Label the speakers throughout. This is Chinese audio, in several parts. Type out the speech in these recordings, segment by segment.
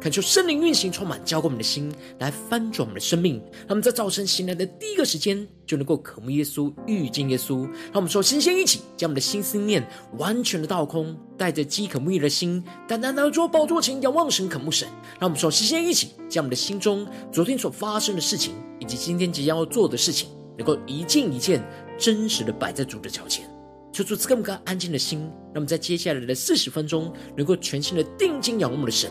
Speaker 1: 恳求圣灵运行，充满浇灌我们的心，来翻转我们的生命。让我们在早晨醒来的第一个时间，就能够渴慕耶稣、遇见耶稣。让我们说，先先一起将我们的心思念完全的倒空，带着饥渴沐浴的心，单单来到宝座前仰望神、渴慕神。让我们说，先先一起将我们的心中昨天所发生的事情，以及今天即将要做的事情，能够一件一件真实的摆在主的脚前。求主赐给我们个安静的心，让我们在接下来的四十分钟，能够全心的定睛仰望我们的神。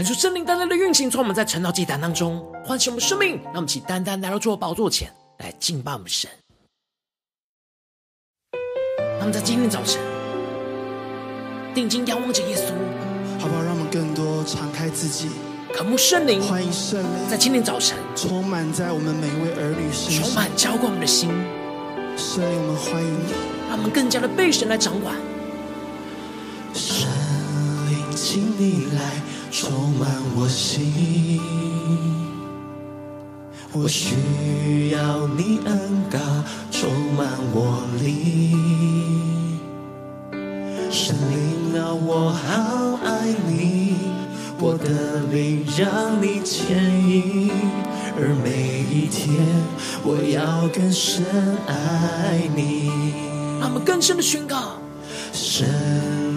Speaker 1: 恳求圣灵单单的运行，从我们在晨祷祭坛当中唤醒我们生命，让我们起单单来到主的宝座前来敬拜我们神。让我们在今天早晨定睛仰望着耶稣，
Speaker 2: 好不好？让我们更多敞开自己，
Speaker 1: 渴慕圣灵，
Speaker 2: 欢迎圣灵
Speaker 1: 在今天早晨
Speaker 2: 充满在我们每一位儿女身上，
Speaker 1: 充满浇灌我们的心。
Speaker 2: 圣灵，我们欢迎你，
Speaker 1: 让我们更加的被神来掌管。
Speaker 2: 圣灵，请你来。充满我心，我需要你恩膏充满我灵。神灵啊，我好爱你，我的灵让你牵引，而每一天我要更深爱你。
Speaker 1: 让我们更深的宣告。
Speaker 2: 圣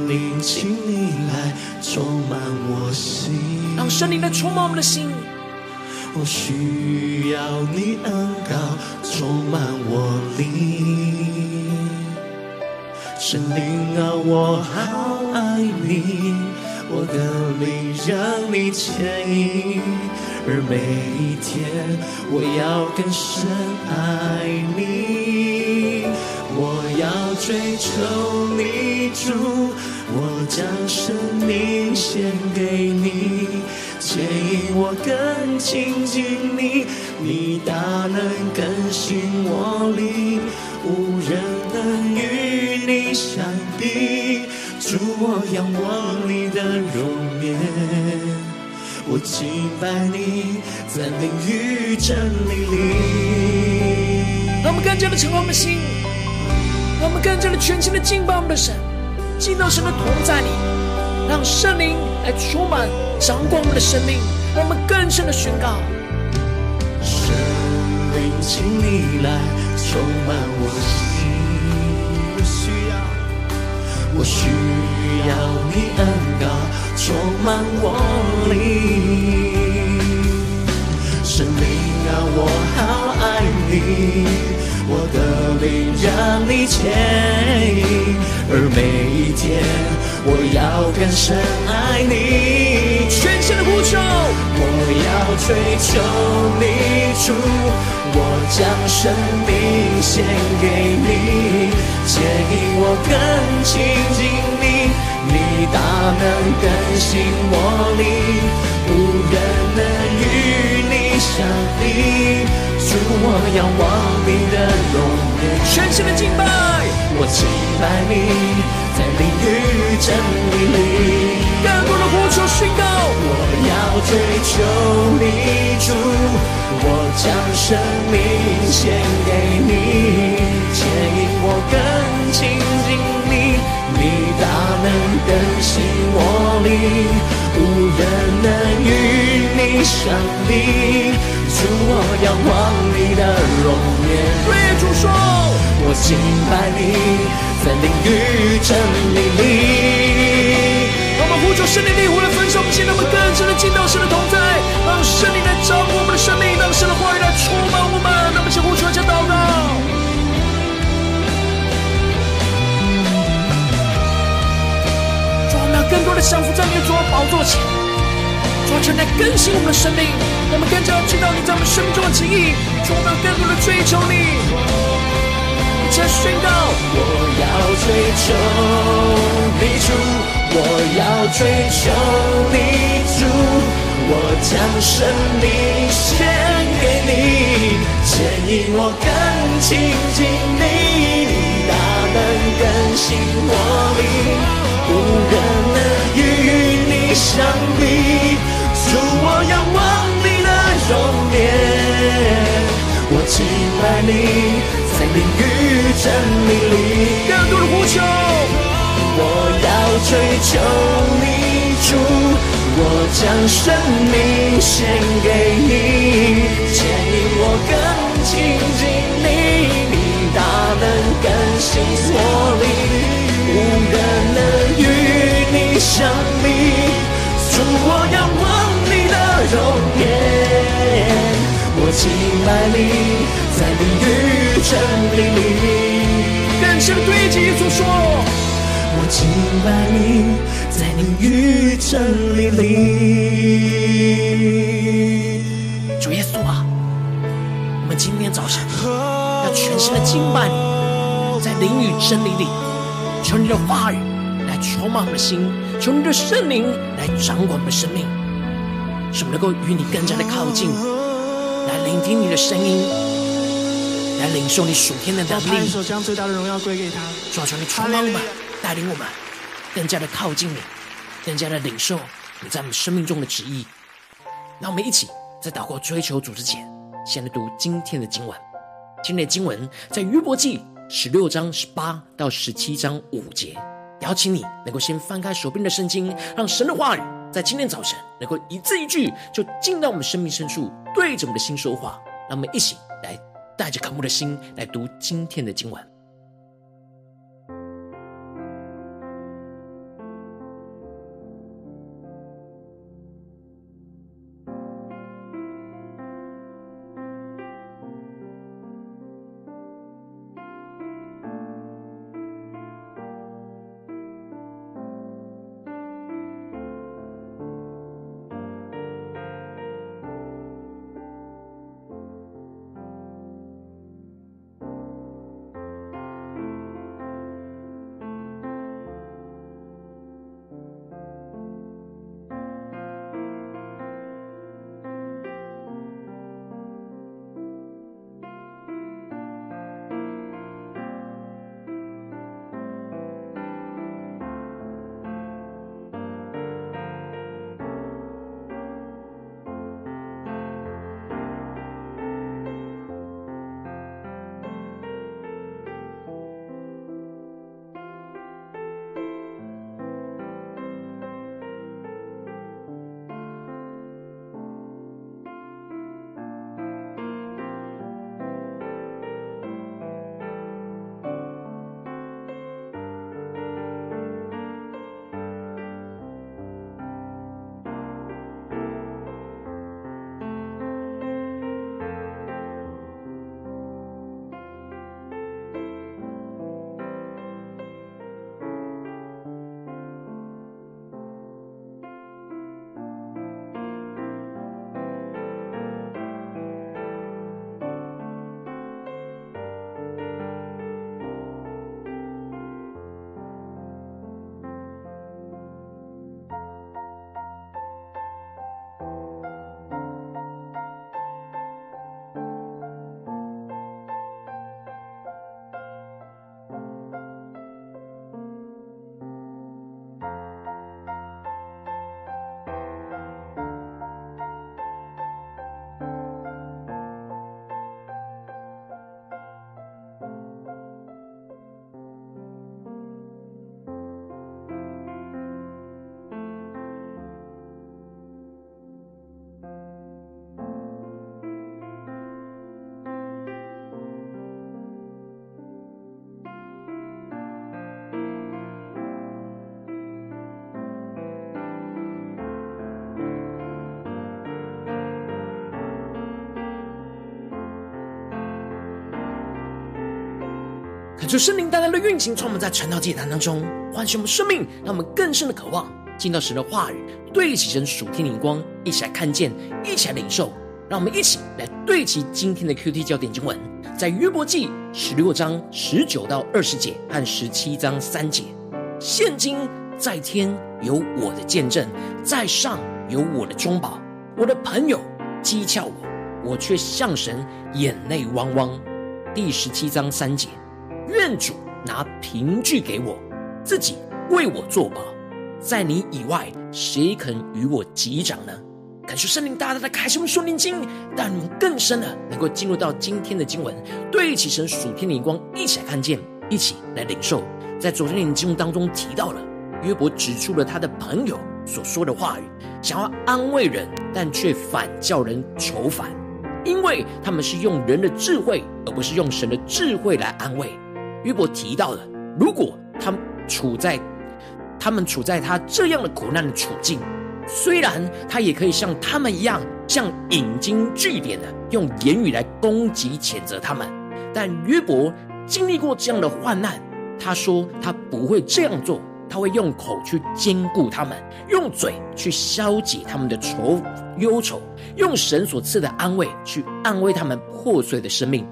Speaker 2: 灵，请你来充满我心，
Speaker 1: 让圣灵来充满我们的心。
Speaker 2: 我需要你恩膏充满我灵。圣灵啊，我好爱你，我的灵让你牵引，而每一天我要更深爱你。我要追求你，主，我将生命献给你，牵引我更亲近你，你大能更新我灵，无人能与你相比。主，我仰望你的容颜，我敬拜你，在灵与真理里。
Speaker 1: 让我们更加的敞开我们的心。让我们更加的全心的敬拜我们的神，敬到神的同在里，让圣灵来充满掌管我们的生命，让我们更深的宣告：
Speaker 2: 圣灵，请你来充满我心，我需要，我需要你恩膏充满我灵。圣灵啊，我好你。我的灵让你牵引，而每一天我要更深爱你。
Speaker 1: 全心的呼求，
Speaker 2: 我要追求你主，我将生命献给你，牵引我更亲近你，你大能更新我灵，无人能与你相比。主，我仰望你的容颜，
Speaker 1: 全新的敬拜，
Speaker 2: 我敬拜你，在灵与真理里，
Speaker 1: 更多的呼求宣告，
Speaker 2: 我要追求你主，我将生命献给你，牵引我更亲近你，你大能更新我灵，无人能与你相比，敬拜你，在灵与真理里。
Speaker 1: 让我们呼求圣灵的灵，无论分手，我们现在我们更深的进到神的同在，让圣灵来照顾我们的生命，让神的话语来充满我们。让我们先呼求，先祷告。主，我们要更多的降服在你的主的宝座前，主啊，求你来更新我们的生命，我们更加知道你在我们生命中的旨意。主，我们要更多的追求你。宣告，
Speaker 2: 我要追求你主，我要追求你主，我将生命献给你，牵引我更亲近你，你大能更新我灵，无人能与你相比，主我仰望你的容颜，我敬拜你。在灵与真理里，
Speaker 1: 更多的呼求，
Speaker 2: 我要追求你主，我将生命献给你，牵引我更亲近你，你大能更新我灵，无人能与你相比，主我仰望你的容颜。我敬拜你，在灵与真理里，
Speaker 1: 更深对基督说。
Speaker 2: 我敬拜你，在灵与真理里。
Speaker 1: 主耶稣啊，我们今天早晨要全心的敬拜你，在灵与真理里，求你的话语来充满我们的心，求你的圣灵来掌管我们的生命，使我们能够与你更加的靠近。来聆听你的声音，来领受你属天的能力。
Speaker 3: 拍手，将最大的荣耀归给他。
Speaker 1: 主啊，求你充满我们，带领我们更加的靠近你，更加的领受你在我们生命中的旨意。让我们一起在祷告追求主之前，先来读今天的经文。今天的经文在约伯记十六章十八到十七章五节。邀请你能够先翻开手边的圣经，让神的话语。在今天早晨，能够一字一句就进到我们生命深处，对着我们的心说话。让我们一起来带着渴慕的心来读今天的经文。求圣灵带来的运行，充满在传道祭坛当中，唤醒我们生命，让我们更深的渴望进到神的话语，对齐神属天灵光，一起来看见，一起来领受。让我们一起来对齐今天的 QT 焦点经文，在约伯记十六章十九到二十节和十七章三节。现今在天有我的见证，在上有我的中保。我的朋友讥诮我，我却向神眼泪汪汪。第十七章三节。愿主拿凭据给我，自己为我作保，在你以外，谁肯与我击掌呢？感谢圣灵大大的开启我们属灵经，但更深的能够进入到今天的经文，对齐神属天的光，一起来看见，一起来领受。在昨天的经文当中提到了约伯指出了他的朋友所说的话语，想要安慰人，但却反叫人愁烦，因为他们是用人的智慧，而不是用神的智慧来安慰。约伯提到了，如果他们处在他们处在他这样的苦难的处境，虽然他也可以像他们一样，像引经据典的用言语来攻击谴责他们，但约伯经历过这样的患难，他说他不会这样做，他会用口去坚固他们，用嘴去消解他们的愁忧愁，用神所赐的安慰去安慰他们破碎的生命。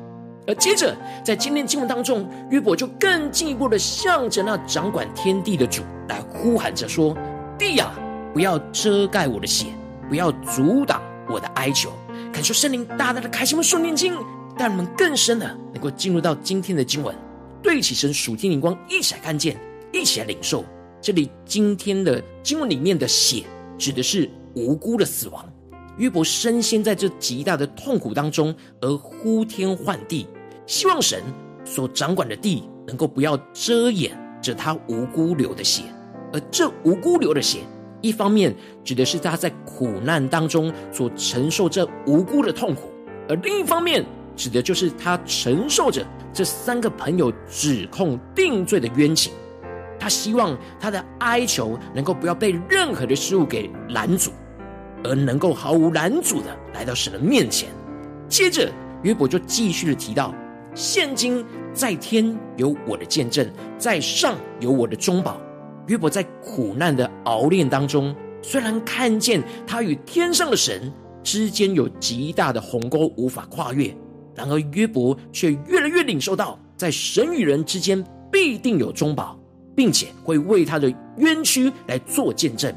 Speaker 1: 而接着，在今天经文当中，约伯就更进一步的向着那掌管天地的主来呼喊着说：“地啊，不要遮盖我的血，不要阻挡我的哀求。”感受圣灵大大的开启我们顺念经，让我们更深的能够进入到今天的经文，对起神属天灵光，一起来看见，一起来领受。这里今天的经文里面的血，指的是无辜的死亡。约伯身陷在这极大的痛苦当中，而呼天唤地，希望神所掌管的地能够不要遮掩着他无辜流的血。而这无辜流的血，一方面指的是他在苦难当中所承受这无辜的痛苦，而另一方面指的就是他承受着这三个朋友指控定罪的冤情。他希望他的哀求能够不要被任何的事物给拦阻。而能够毫无拦阻的来到神的面前。接着约伯就继续的提到：现今在天有我的见证，在上有我的中保。约伯在苦难的熬炼当中，虽然看见他与天上的神之间有极大的鸿沟无法跨越，然而约伯却越来越领受到，在神与人之间必定有中保，并且会为他的冤屈来做见证。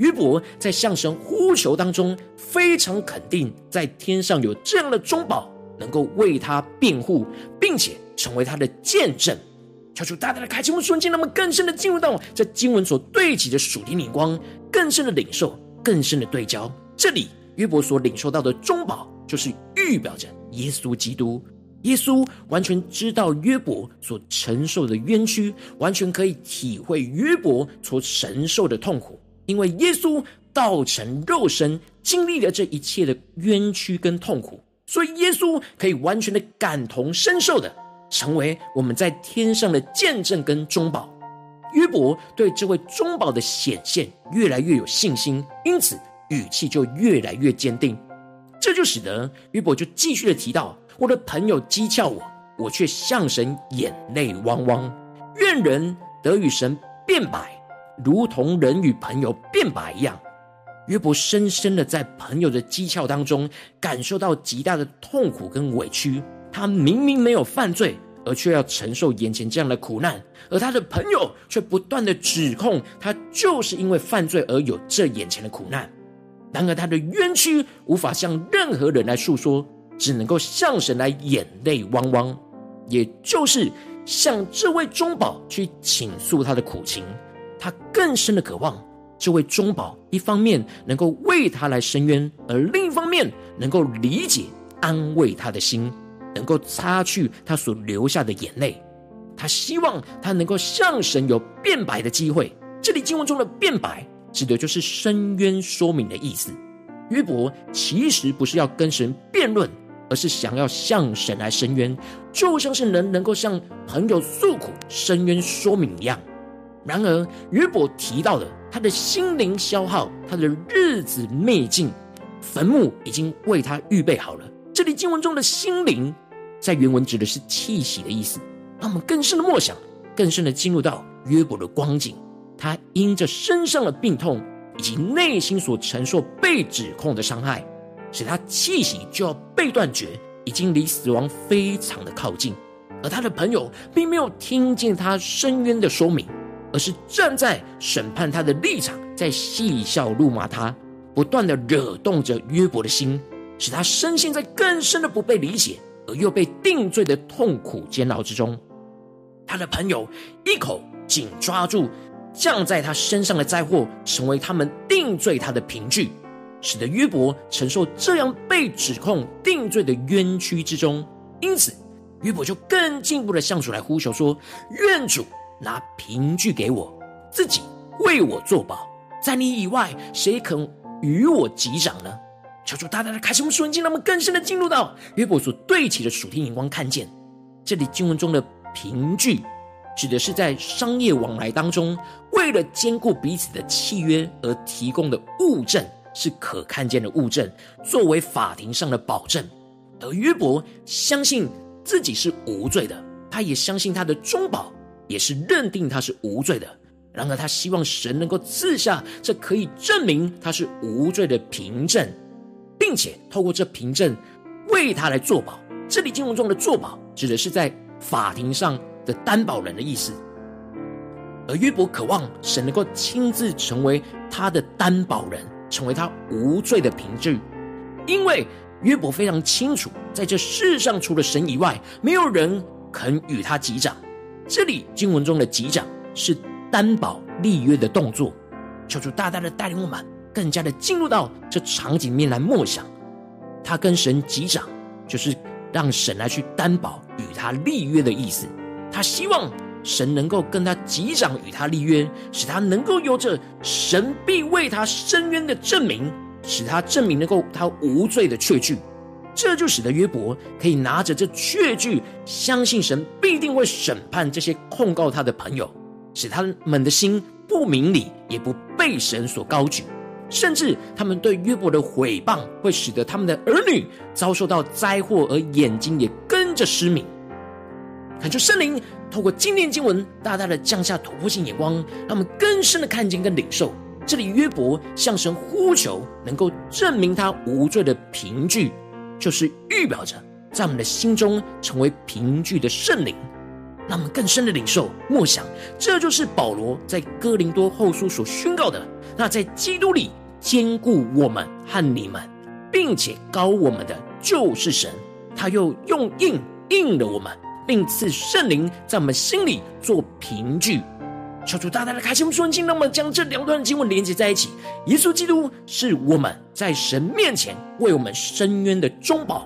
Speaker 1: 约伯在向神呼求当中，非常肯定，在天上有这样的中保，能够为他辩护，并且成为他的见证。求主大大的开启我们瞬间，让我们更深的进入到这经文所对齐的属天灵光，更深的领受，更深的对焦。这里约伯所领受到的中保，就是预表着耶稣基督。耶稣完全知道约伯所承受的冤屈，完全可以体会约伯所承受的痛苦。因为耶稣道成肉身，经历了这一切的冤屈跟痛苦，所以耶稣可以完全的感同身受的，成为我们在天上的见证跟中保。约伯对这位中保的显现越来越有信心，因此语气就越来越坚定。这就使得约伯就继续的提到：我的朋友讥诮我，我却向神眼泪汪汪。愿人得与神辩白。如同人与朋友辩白一样，约伯深深的在朋友的讥诮当中感受到极大的痛苦跟委屈。他明明没有犯罪，而却要承受眼前这样的苦难；而他的朋友却不断的指控他，就是因为犯罪而有这眼前的苦难。然而他的冤屈无法向任何人来诉说，只能够向神来眼泪汪汪，也就是向这位中保去倾诉他的苦情。他更深的渴望这位中保，一方面能够为他来伸冤，而另一方面能够理解、安慰他的心，能够擦去他所流下的眼泪。他希望他能够向神有辩白的机会。这里经文中的辩白，指的就是伸冤说明的意思。约伯其实不是要跟神辩论，而是想要向神来伸冤，就像是人能够向朋友诉苦、伸冤说明一样。然而，约伯提到的，他的心灵消耗，他的日子灭尽，坟墓已经为他预备好了。这里经文中的心灵，在原文指的是气息的意思。让我们更深的默想，更深的进入到约伯的光景。他因着身上的病痛，以及内心所承受被指控的伤害，使他气息就要被断绝，已经离死亡非常的靠近。而他的朋友并没有听见他深渊的说明，而是站在审判他的立场，在戏笑怒骂他，不断的惹动着约伯的心，使他深陷在更深的不被理解，而又被定罪的痛苦煎熬之中。他的朋友一口紧抓住降在他身上的灾祸，成为他们定罪他的凭据，使得约伯承受这样被指控定罪的冤屈之中。因此，约伯就更进一步的向主来呼求说：“愿主拿凭据给我，自己为我作保，在你以外，谁肯与我击掌呢？”求主大大的开启我们属灵经，让我们更深的进入到约伯所对齐的属天眼光，看见这里经文中的凭据。指的是在商业往来当中，为了兼顾彼此的契约而提供的物证，是可看见的物证，作为法庭上的保证。而约伯相信自己是无罪的，他也相信他的中保也是认定他是无罪的。然而，他希望神能够赐下这可以证明他是无罪的凭证，并且透过这凭证为他来作保。这里经文中的作保，指的是在法庭上。的担保人的意思，而约伯渴望神能够亲自成为他的担保人，成为他无罪的凭据，因为约伯非常清楚，在这世上除了神以外，没有人肯与他击掌。这里经文中的击掌是担保立约的动作，求主大大的带领我们，更加的进入到这场景面来默想，他跟神击掌，就是让神来去担保与他立约的意思。他希望神能够跟他击掌，与他立约，使他能够有着神必为他伸冤的证明，使他证明能够他无罪的确据。这就使得约伯可以拿着这确据，相信神必定会审判这些控告他的朋友，使他们的心不明理，也不被神所高举，甚至他们对约伯的毁谤，会使得他们的儿女遭受到灾祸，而眼睛也跟着失明。恳求圣灵透过今天经文，大大的降下突破性眼光，让我们更深的看见跟领受。这里约伯向神呼求，能够证明他无罪的凭据，就是预表着在我们的心中成为凭据的圣灵，让我们更深的领受默想。这就是保罗在哥林多后书所宣告的：那在基督里坚固我们和你们，并且高我们的，就是神，他又用印印了我们。并赐圣灵在我们心里做凭据，求主大大的开启我们属灵经，让我们将这两段经文连接在一起。耶稣基督是我们在神面前为我们伸冤的中保，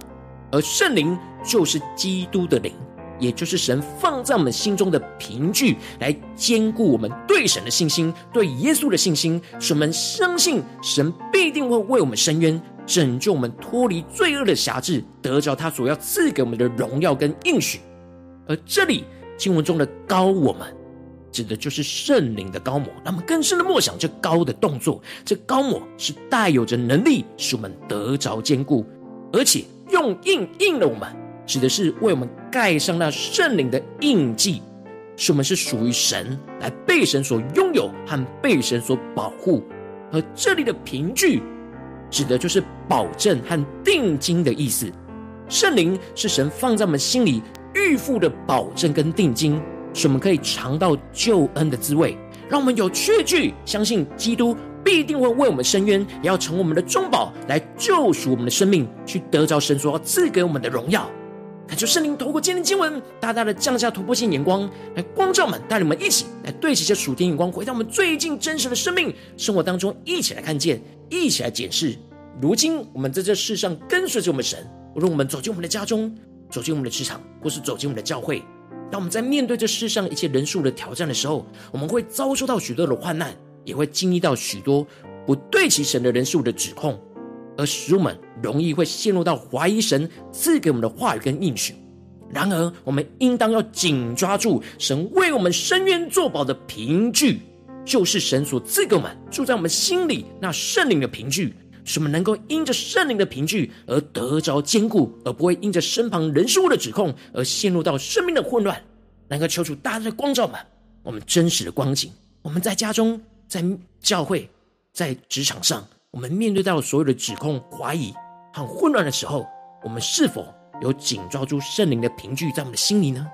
Speaker 1: 而圣灵就是基督的灵，也就是神放在我们心中的凭据，来坚固我们对神的信心，对耶稣的信心，使我们相信神必定会为我们伸冤，拯救我们脱离罪恶的辖制，得着他所要赐给我们的荣耀跟应许。而这里经文中的高我们，指的就是圣灵的高抹。那么更深的默想，这高的动作，这高抹是带有着能力，使我们得着坚固，而且用印印了我们，指的是为我们盖上那圣灵的印记，使我们是属于神，来被神所拥有和被神所保护。而这里的凭据，指的就是保证和定金的意思。圣灵是神放在我们心里。预付的保证跟定金，使我们可以尝到救恩的滋味，让我们有确据，相信基督必定会为我们伸冤，也要成为我们的中保，来救赎我们的生命，去得着神所要赐给我们的荣耀。恳求圣灵透过今天经文，大大的降下突破性眼光，来光照们，带领我们一起来对齐这属天眼光，回到我们最近真实的生命生活当中，一起来看见，一起来检视。如今我们在这世上跟随着我们神，无论我们走进我们的家中。走进我们的职场，或是走进我们的教会，当我们在面对这世上一切人数的挑战的时候，我们会遭受到许多的患难，也会经历到许多不对其神的人数的指控，而使我们容易会陷入到怀疑神赐给我们的话语跟应许。然而，我们应当要紧抓住神为我们伸冤作保的凭据，就是神所赐给我们住在我们心里那圣灵的凭据。使我们能够因着圣灵的凭据而得着坚固，而不会因着身旁人事物的指控而陷入到生命的混乱。能够求主大大的光照满我们真实的光景。我们在家中、在教会、在职场上，我们面对到所有的指控、怀疑和混乱的时候，我们是否有紧抓住圣灵的凭据在我们的心里呢？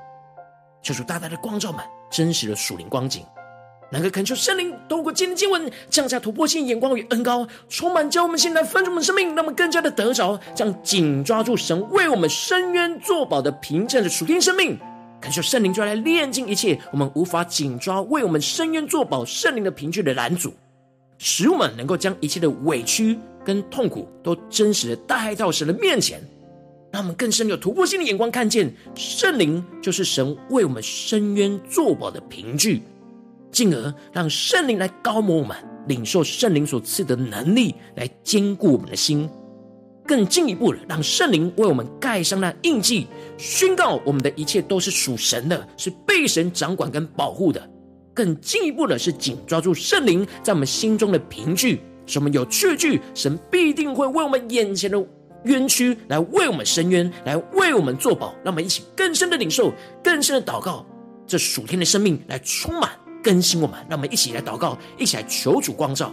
Speaker 1: 求主大大的光照满真实的属灵光景。能够恳求圣灵透过今天经文降下突破性眼光与恩膏，充满教我们现在分盛我们生命，让我们更加的得着，将紧抓住神为我们伸冤作保的凭证的属天生命。恳求圣灵就来炼净一切我们无法紧抓为我们伸冤作保圣灵的凭据的拦阻，使我们能够将一切的委屈跟痛苦都真实的带到神的面前，让我们更深有突破性的眼光，看见圣灵就是神为我们伸冤作保的凭据。进而让圣灵来膏抹我们，领受圣灵所赐的能力，来坚固我们的心；更进一步的，让圣灵为我们盖上那印记，宣告我们的一切都是属神的，是被神掌管跟保护的；更进一步的是紧抓住圣灵在我们心中的凭据，使我们有确据，神必定会为我们眼前的冤屈来为我们伸冤，来为我们作保。让我们一起更深的领受，更深的祷告，这属天的生命来充满。更新我们，让我们一起来祷告，一起来求主光照。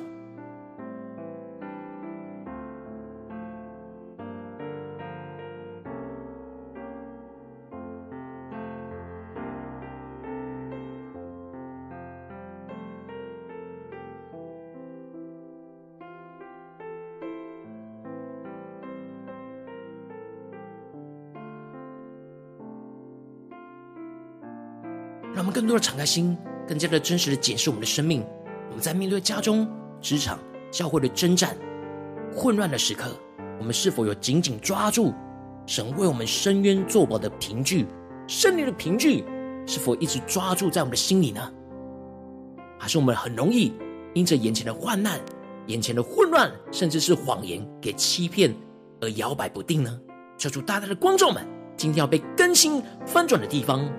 Speaker 1: 让我们更多的敞开心。更加的真实的检视我们的生命，我们在面对家中、职场、教会的征战、混乱的时刻，我们是否有紧紧抓住神为我们伸冤作保的凭据？圣灵的凭据是否一直抓住在我们的心里呢？还是我们很容易因着眼前的患难、眼前的混乱，甚至是谎言给欺骗而摇摆不定呢？求主大大的光照们，今天要被更新翻转的地方。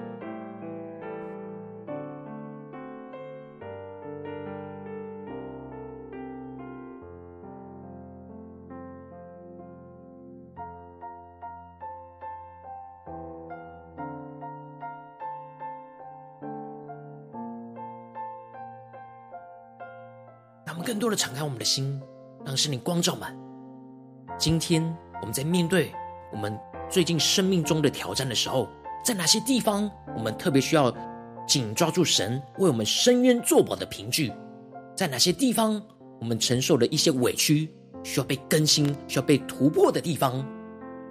Speaker 1: 更多的敞开我们的心，让圣灵光照满。今天我们在面对我们最近生命中的挑战的时候，在哪些地方我们特别需要紧抓住神为我们伸冤作保的凭据？在哪些地方我们承受了一些委屈，需要被更新、需要被突破的地方？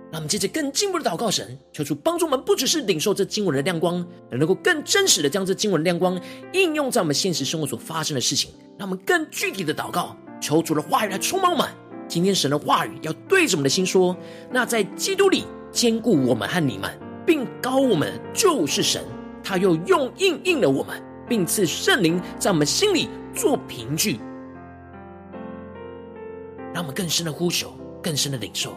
Speaker 1: 让我们接着更进一步的祷告神，求主帮助我们，不只是领受这经文的亮光，能够更真实的将这经文的亮光应用在我们现实生活所发生的事情。让我们更具体的祷告，求主的话语来充满我们。今天神的话语要对着我们的心说：那在基督里坚固我们和你们，并膏我们就是神。他又用印印了我们，并赐圣灵在我们心里做凭据。让我们更深的呼求，更深的领受。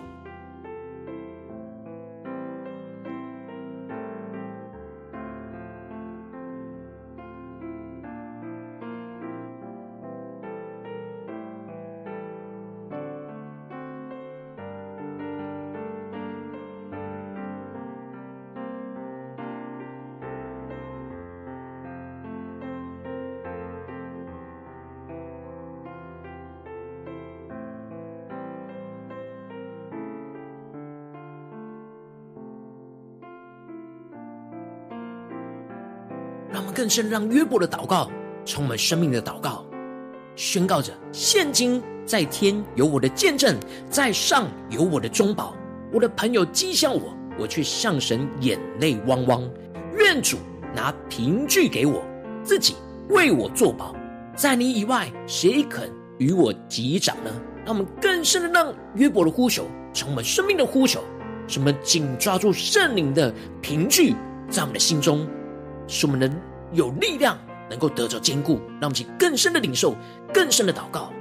Speaker 1: 深让约伯的祷告充满生命的祷告，宣告着：现今在天有我的见证，在上有我的中保。我的朋友讥笑我，我却向神眼泪汪汪。愿主拿凭据给我，自己为我作保。在你以外，谁肯与我击掌呢？让我们更深的让约伯的呼求充满生命的呼求，什么紧抓住圣灵的凭据，在我们的心中，使我们能。有力量，能够得着坚固，让我们去更深的领受，更深的祷告。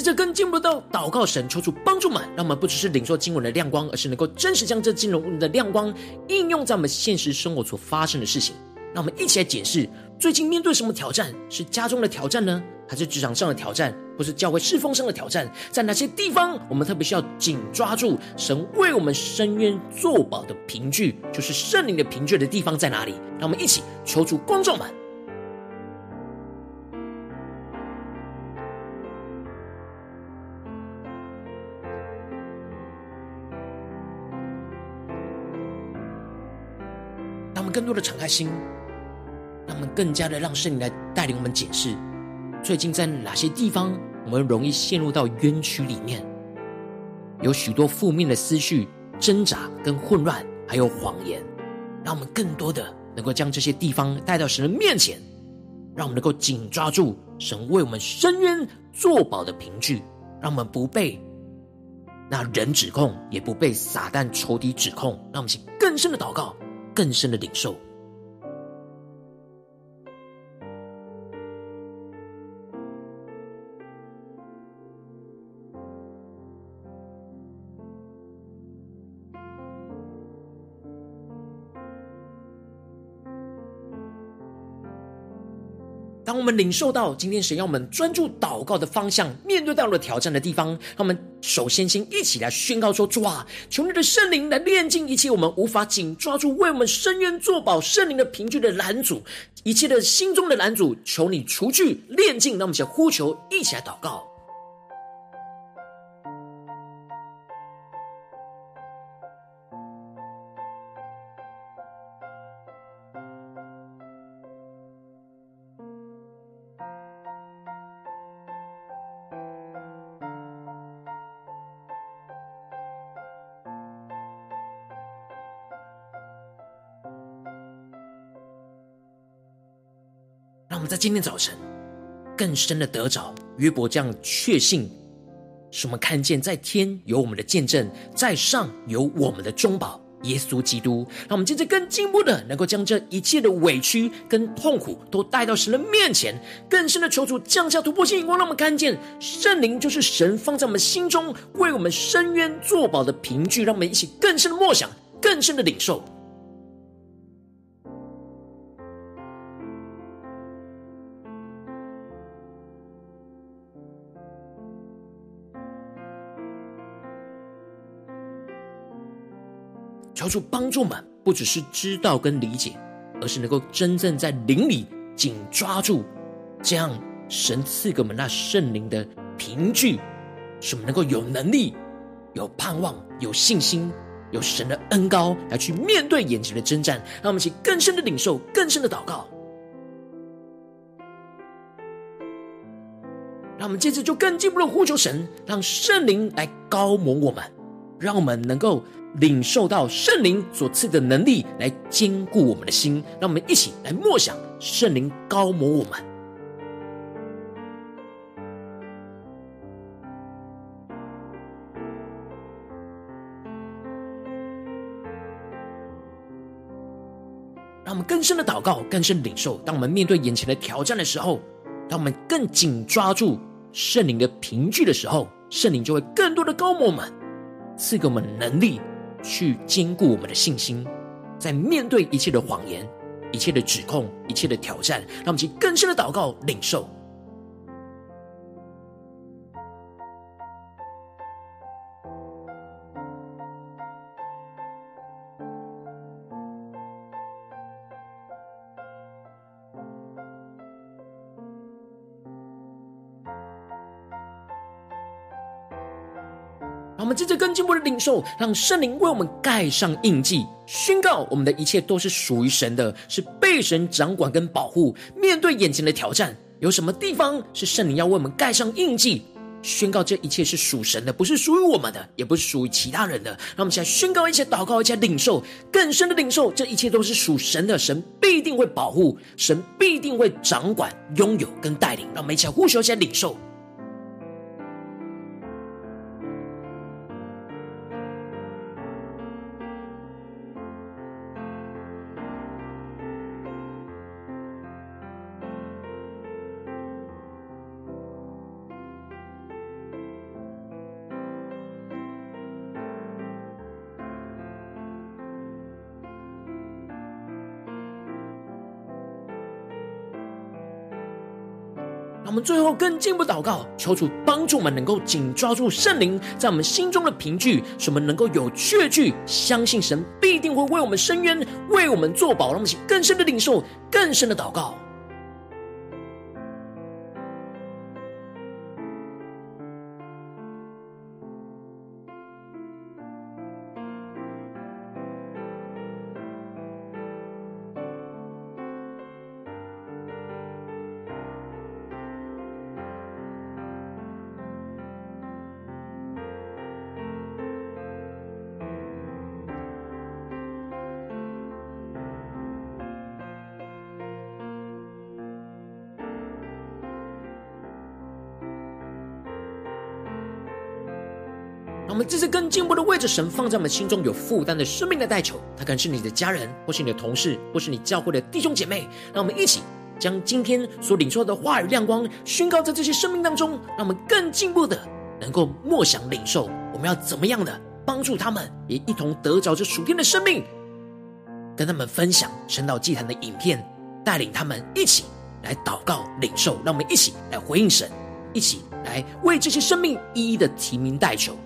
Speaker 1: 接着更进一步到祷告神，求主帮助们，让我们不只是领受经文的亮光，而是能够真实将这经文的亮光应用在我们现实生活所发生的事情。让我们一起来检视，最近面对什么挑战？是家中的挑战呢？还是职场上的挑战？或是教会侍奉上的挑战？在哪些地方，我们特别需要紧抓住神为我们伸冤作保的凭据，就是圣灵的凭据的地方在哪里？让我们一起求助光照们。更多的敞开心。让我们更加的让圣灵来带领我们解释，最近在哪些地方我们容易陷入到冤屈里面，有许多负面的思绪、挣扎跟混乱，还有谎言。让我们更多的能够将这些地方带到神的面前，让我们能够紧抓住神为我们伸冤作保的凭据，让我们不被那人指控，也不被撒旦仇敌指控。让我们请更深的祷告，更深的领受。我们领受到今天神要我们专注祷告的方向，面对到了挑战的地方，让我们首先先一起来宣告说：主啊，求你的圣灵来炼净一切我们无法紧抓住为我们伸冤作保圣灵的凭据的拦阻，一切的心中的拦阻，求你除去炼净。让我们先呼求，一起来祷告。让我们在今天早晨更深的得着约伯这样确信，使我们看见在天有我们的见证，在上有我们的中保耶稣基督。让我们接着更进一步的，能够将这一切的委屈跟痛苦都带到神的面前，更深的求主降下突破性眼光，让我们看见圣灵就是神放在我们心中为我们伸冤作保的凭据。让我们一起更深的默想，更深的领受。求主帮助们，不只是知道跟理解，而是能够真正在灵里紧抓住这样神赐给我们那圣灵的凭据，使我们能够有能力、有盼望、有信心、有神的恩高来去面对眼前的征战。让我们一起更深的领受、更深的祷告。让我们接着就更进一步的呼求神，让圣灵来高抹我们，让我们能够。领受到圣灵所赐的能力，来坚固我们的心。让我们一起来默想圣灵膏抹我们。让我们更深的祷告，更深领受。当我们面对眼前的挑战的时候，当我们更紧抓住圣灵的凭据的时候，圣灵就会更多的膏抹我们，赐给我们能力。去坚固我们的信心，在面对一切的谎言、一切的指控、一切的挑战，让我们去更深的祷告、领受。接着更进一步的领受，让圣灵为我们盖上印记，宣告我们的一切都是属于神的，是被神掌管跟保护。面对眼前的挑战，有什么地方是圣灵要为我们盖上印记？宣告这一切是属神的，不是属于我们的，也不是属于其他人的。让我们现在宣告，一起祷告，一起领受更深的领受，这一切都是属神的，神必定会保护，神必定会掌管、拥有跟带领。让我们一起呼求，一起领受。我们最后更进一步祷告，求主帮助我们能够紧抓住圣灵在我们心中的凭据，使我们能够有确据，相信神必定会为我们伸冤，为我们做保。让我们更深的领受，更深的祷告。更进一步的为着神放在我们心中有负担的生命的代求，他可能是你的家人，或是你的同事，或是你教会的弟兄姐妹。让我们一起将今天所领受的话语亮光宣告在这些生命当中，让我们更进一步的能够默想领受。我们要怎么样的帮助他们，也一同得着这属天的生命，跟他们分享神道祭坛的影片，带领他们一起来祷告领受。让我们一起来回应神，一起来为这些生命一一的提名代求。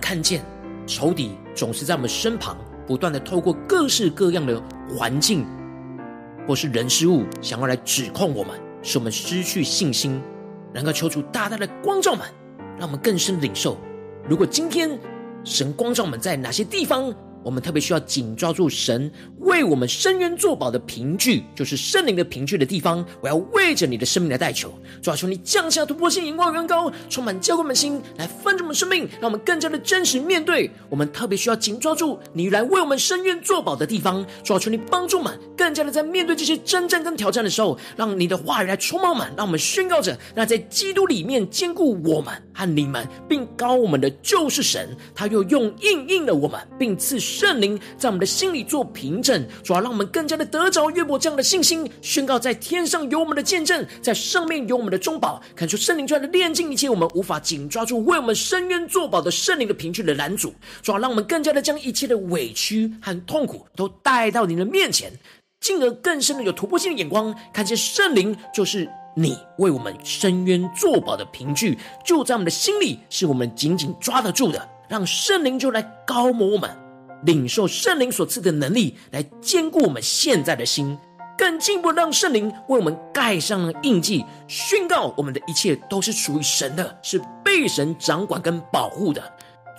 Speaker 1: 看见，仇敌总是在我们身旁，不断的透过各式各样的环境，或是人事物，想要来指控我们，使我们失去信心。能够求出大大的光照们，让我们更深领受。如果今天神光照我们在哪些地方，我们特别需要紧抓住神为我们伸冤作保的凭据，就是圣灵的凭据的地方。我要为着你的生命来代求，主啊，求你降下突破性、眼光远高、充满教灌我们心，来翻转我们生命，让我们更加的真实面对。我们特别需要紧抓住你来为我们伸冤作保的地方。主啊，求你帮助我们，更加的在面对这些征战跟挑战的时候，让你的话语来充满我们，让我们宣告着：那在基督里面坚固我们和你们，并膏我们的就是神。他又用印印了我们，并赐。圣灵在我们的心里做凭证，主要让我们更加的得着约伯这样的信心，宣告在天上有我们的见证，在上面有我们的中保，看出圣灵出来的炼净一切我们无法紧抓住为我们伸冤作保的圣灵的凭据的拦阻，主要让我们更加的将一切的委屈和痛苦都带到你的面前，进而更深的有突破性的眼光，看见圣灵就是你为我们伸冤作保的凭据，就在我们的心里，是我们紧紧抓得住的，让圣灵就来膏抹我们。领受圣灵所赐的能力，来坚固我们现在的心，更进一步让圣灵为我们盖上了印记，宣告我们的一切都是属于神的，是被神掌管跟保护的。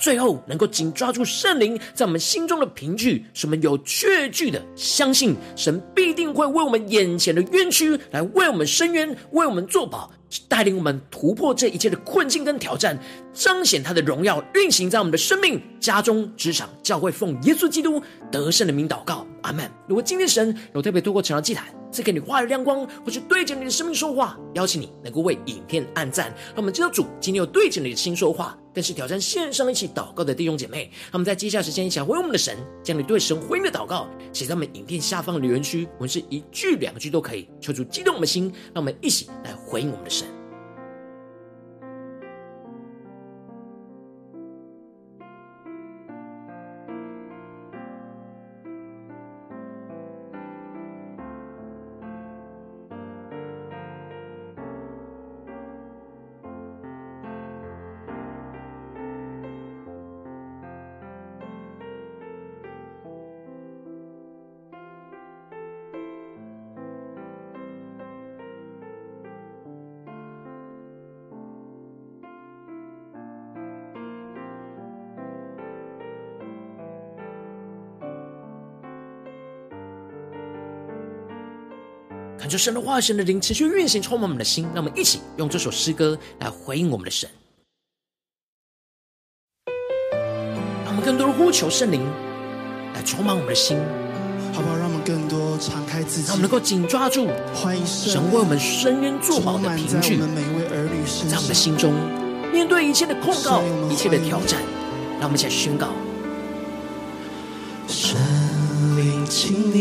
Speaker 1: 最后能够紧抓住圣灵在我们心中的凭据，使我们有确据的相信神必定会为我们眼前的冤屈来为我们伸冤，为我们作保。带领我们突破这一切的困境跟挑战，彰显他的荣耀，运行在我们的生命、家中、职场、教会，奉耶稣基督得胜的名祷告，阿门。如果今天神有特别透过晨祷祭坛赐给你话语亮光，或是对着你的生命说话，邀请你能够为影片按赞，让我们知道主今天有对着你的心说话。更是挑战线上一起祷告的弟兄姐妹，他们在接下来时间一起回应我们的神，将你对神回应的祷告写在我们影片下方的留言区，我们是一句两句都可以，求主激动我们的心，让我们一起来回应我们的神。神的话语、神的灵持续运行，充满我们的心。让我们一起用这首诗歌来回应我们的神，让我们更多的呼求圣灵来充满我们的心，
Speaker 3: 好不好？让我们更多敞开自己，
Speaker 1: 让我们能够紧抓住神为我们伸冤作保的凭据，在我们的心中，面对一切的控告、一切的挑战，让我们一起来宣告。
Speaker 2: 神灵，请你来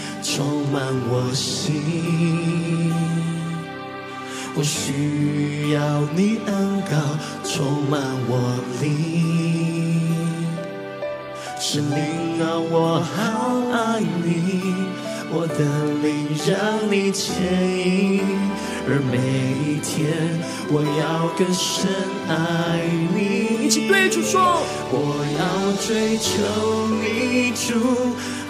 Speaker 2: 充满我心，我需要你恩膏充满我灵。是你让，我好爱你，我的灵让你牵引，而每一天我要更深爱你。
Speaker 1: 一起对主说，
Speaker 2: 我要追求你，主。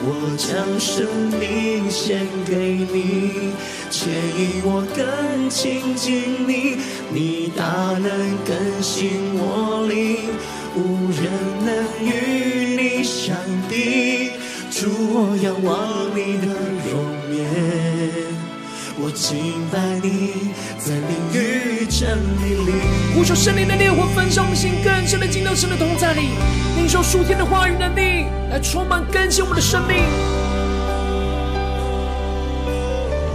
Speaker 2: 我将生命献给你，牵引我更亲近你，你大能更新我灵，无人能与你相比。主，我仰望你的容颜，我敬拜你，在灵与真理里。
Speaker 1: 呼求圣灵的烈火焚烧我们心，更深的进到神的同在里，领受属天的话语能力，来充满更新我们的生命。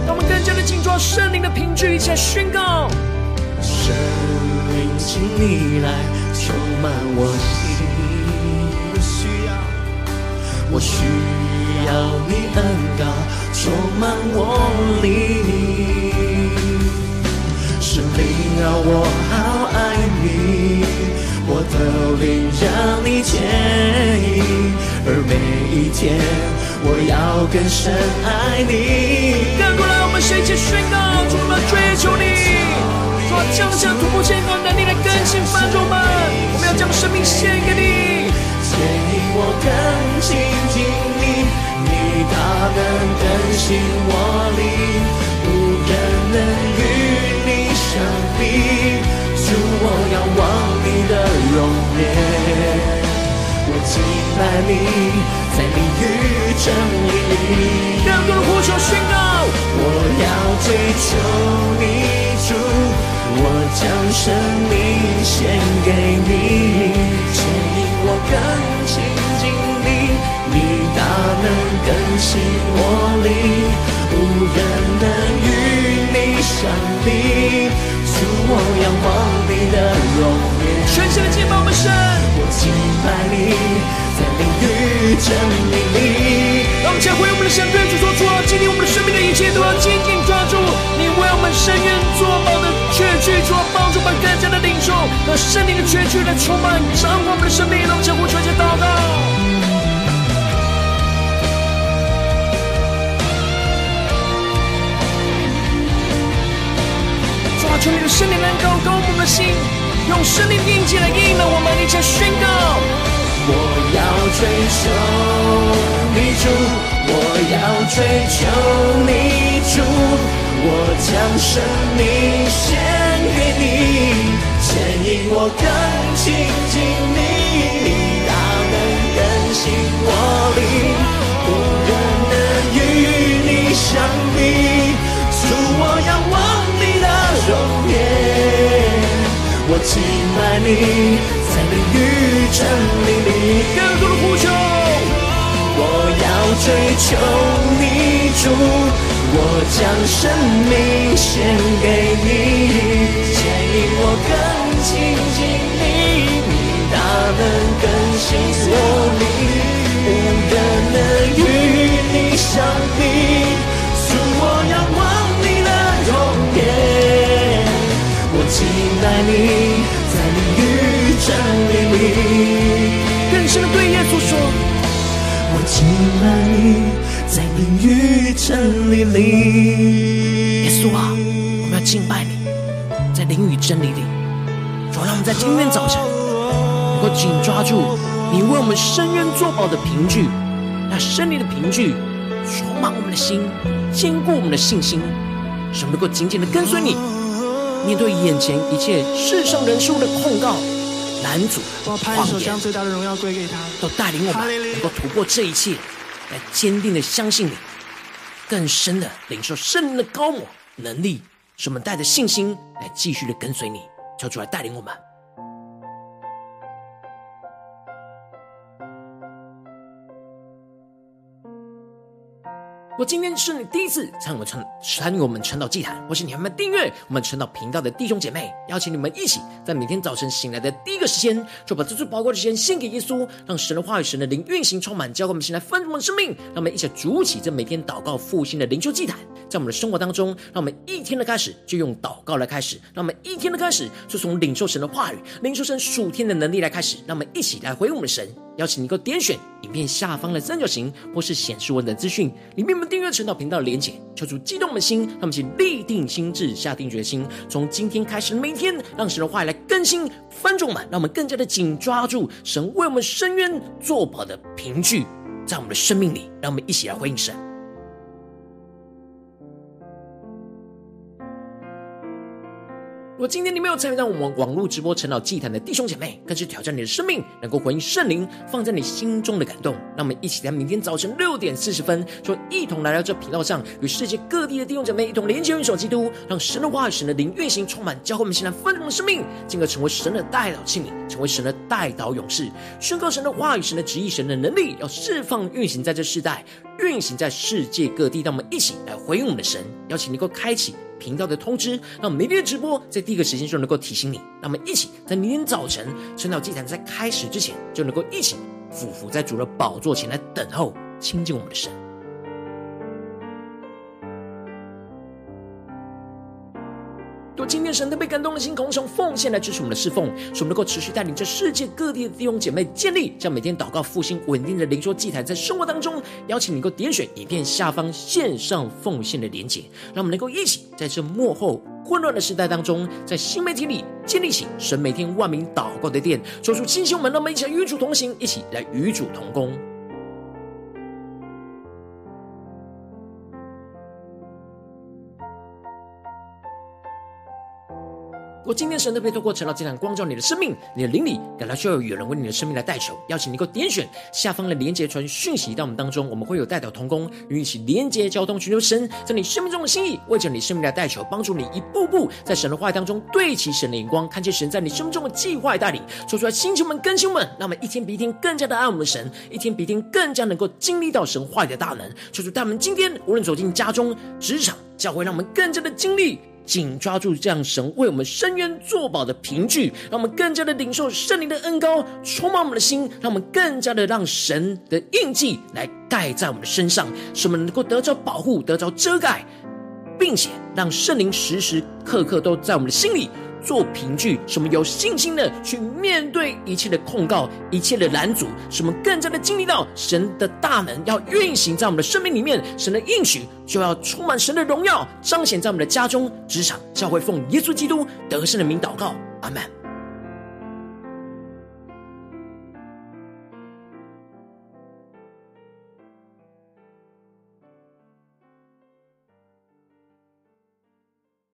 Speaker 1: 让我们更加的紧抓圣灵的凭据，一起来宣告。
Speaker 2: 圣灵，请你来充满我心，我需要，我需要你恩膏充满我灵。圣灵啊，我好爱你，我的灵让你牵引，而每一天我要更深爱你。
Speaker 1: 更过来，我们谁一起宣告，主我们追求你，说降下突破千高能力来更新翻转我们，我们要将生命献给你，
Speaker 2: 牵引我更亲近你，你大能更新我灵，无人能与。你相比，主，我仰望你的容颜，我敬拜你，在灵与真理里。
Speaker 1: 更多的呼求宣告，
Speaker 2: 我要追求你，主，我将生命献给你，牵引我更近，能更新我灵，无人能与你相比。主，我仰望你的容颜，
Speaker 1: 全心的敬拜我们神，
Speaker 2: 我敬拜你，在灵与真理里。
Speaker 1: 让我们将回我们的神对主说出：今天我们的生命的一切都要紧紧抓住你为我们伸冤作保的确据，主要帮助我们更加的领受，让圣灵的确据来充满掌管我们的生命。让我们将呼求，祷告。求你的圣灵来高高我们的心，用圣灵印记来印了我们，一起宣告。
Speaker 2: 我要追求你主，我要追求你主，我将生命献给你，牵引我更亲近你，你大能更新我灵，无人能与你相你的容我敬拜你，在灵与真理里。
Speaker 1: 更多的呼求，
Speaker 2: 我要追求你主，我将生命献给你，牵引我更亲近你，你大能更新我灵，无人能与你相比，敬拜你。真理里，
Speaker 1: 更深的对耶稣说：“
Speaker 2: 我敬拜你，在灵与真理里。”
Speaker 1: 耶稣啊，我们要敬拜你，在灵与真理里。主，让我们在今天早晨能够紧抓住你为我们伸冤作保的凭据，那胜利的凭据充满我们的心，坚固我们的信心，使我们能够紧紧的跟随你，面对眼前一切世上人事物的控告、拦阻、谎言，都带领我们能够突破这一切，来坚定的相信你，更深的领受圣灵的高我能力，使我们带着信心来继续的跟随你，求主来带领我们。我今天是你第一次参与我们传参与我们传道祭坛，或是你还没订阅我们传道频道的弟兄姐妹，邀请你们一起在每天早晨醒来的第一个时间，就把这最宝贵的时间献给耶稣，让神的话语、神的灵运行充满，教会我们现在丰盛的生命。让我们一起筑起这每天祷告复兴的灵修祭坛，在我们的生活当中，让我们一天的开始就用祷告来开始，让我们一天的开始就从领受神的话语、领受神属天的能力来开始，让我们一起来回应我们的神。邀请你，够点选影片下方的三角形，或是显示文的资讯，里面订阅传道频道的连结，求主激动的心，让我们一立定心智，下定决心，从今天开始每天，让神的话语来更新翻众们，让我们更加的紧抓住神为我们伸冤作保的凭据，在我们的生命里，让我们一起来回应神。如果今天你没有参与到我们网络直播晨祷祭坛的弟兄姐妹，更是挑战你的生命，能够回应圣灵放在你心中的感动。让我们一起在明天早晨六点四十分，就一同来到这频道上，与世界各地的弟兄姐妹一同连接、运手基督，让神的话语、神的灵运行充满，教会我们现在丰盛的生命，进而成为神的代祷器皿，成为神的代祷勇士，宣告神的话语、神的旨意、神的能力，要释放运行在这世代，运行在世界各地。让我们一起来回应我们的神，邀请你能够开启。频道的通知，让每天的直播在第一个时间就能够提醒你。那我们一起在明天早晨晨岛祭坛在开始之前，就能够一起俯伏在主的宝座前来等候亲近我们的神。多今天神特别感动的心，空从奉献来支持我们的侍奉，使我们能够持续带领着世界各地的弟兄姐妹建立，将每天祷告复兴稳定的灵桌祭坛，在生活当中，邀请你能够点选影片下方线上奉献的连结，让我们能够一起在这幕后混乱的时代当中，在新媒体里建立起神每天万名祷告的殿，做出亲兄们，让我们一起来与主同行，一起来与主同工。如果今天神特别透过晨祷祭坛光照你的生命，你的灵里感到需要有人为你的生命来代求，邀请你能够点选下方的连结传讯息到我们当中，我们会有代祷同工与你一起连结交通，寻求神在你生命中的心意，为着你生命来代求，帮助你一步步在神的话语当中对齐神的眼光，看见神在你生命中的计划带领，说出来，星球们、更新们，让我们一天比一天更加的爱我们的神，一天比一天更加能够经历到神话语的大能。说出他们今天无论走进家中、职场、教会，让我们更加的经历。紧抓住这样神为我们伸冤作保的凭据，让我们更加的领受圣灵的恩膏，充满我们的心，让我们更加的让神的印记来盖在我们的身上，使我们能够得着保护，得着遮盖，并且让圣灵时时刻刻都在我们的心里。做凭据，什么有信心的去面对一切的控告、一切的拦阻，什么更加的经历到神的大能要运行在我们的生命里面，神的应许就要充满神的荣耀，彰显在我们的家中、职场、教会，奉耶稣基督得胜的名祷告，阿门。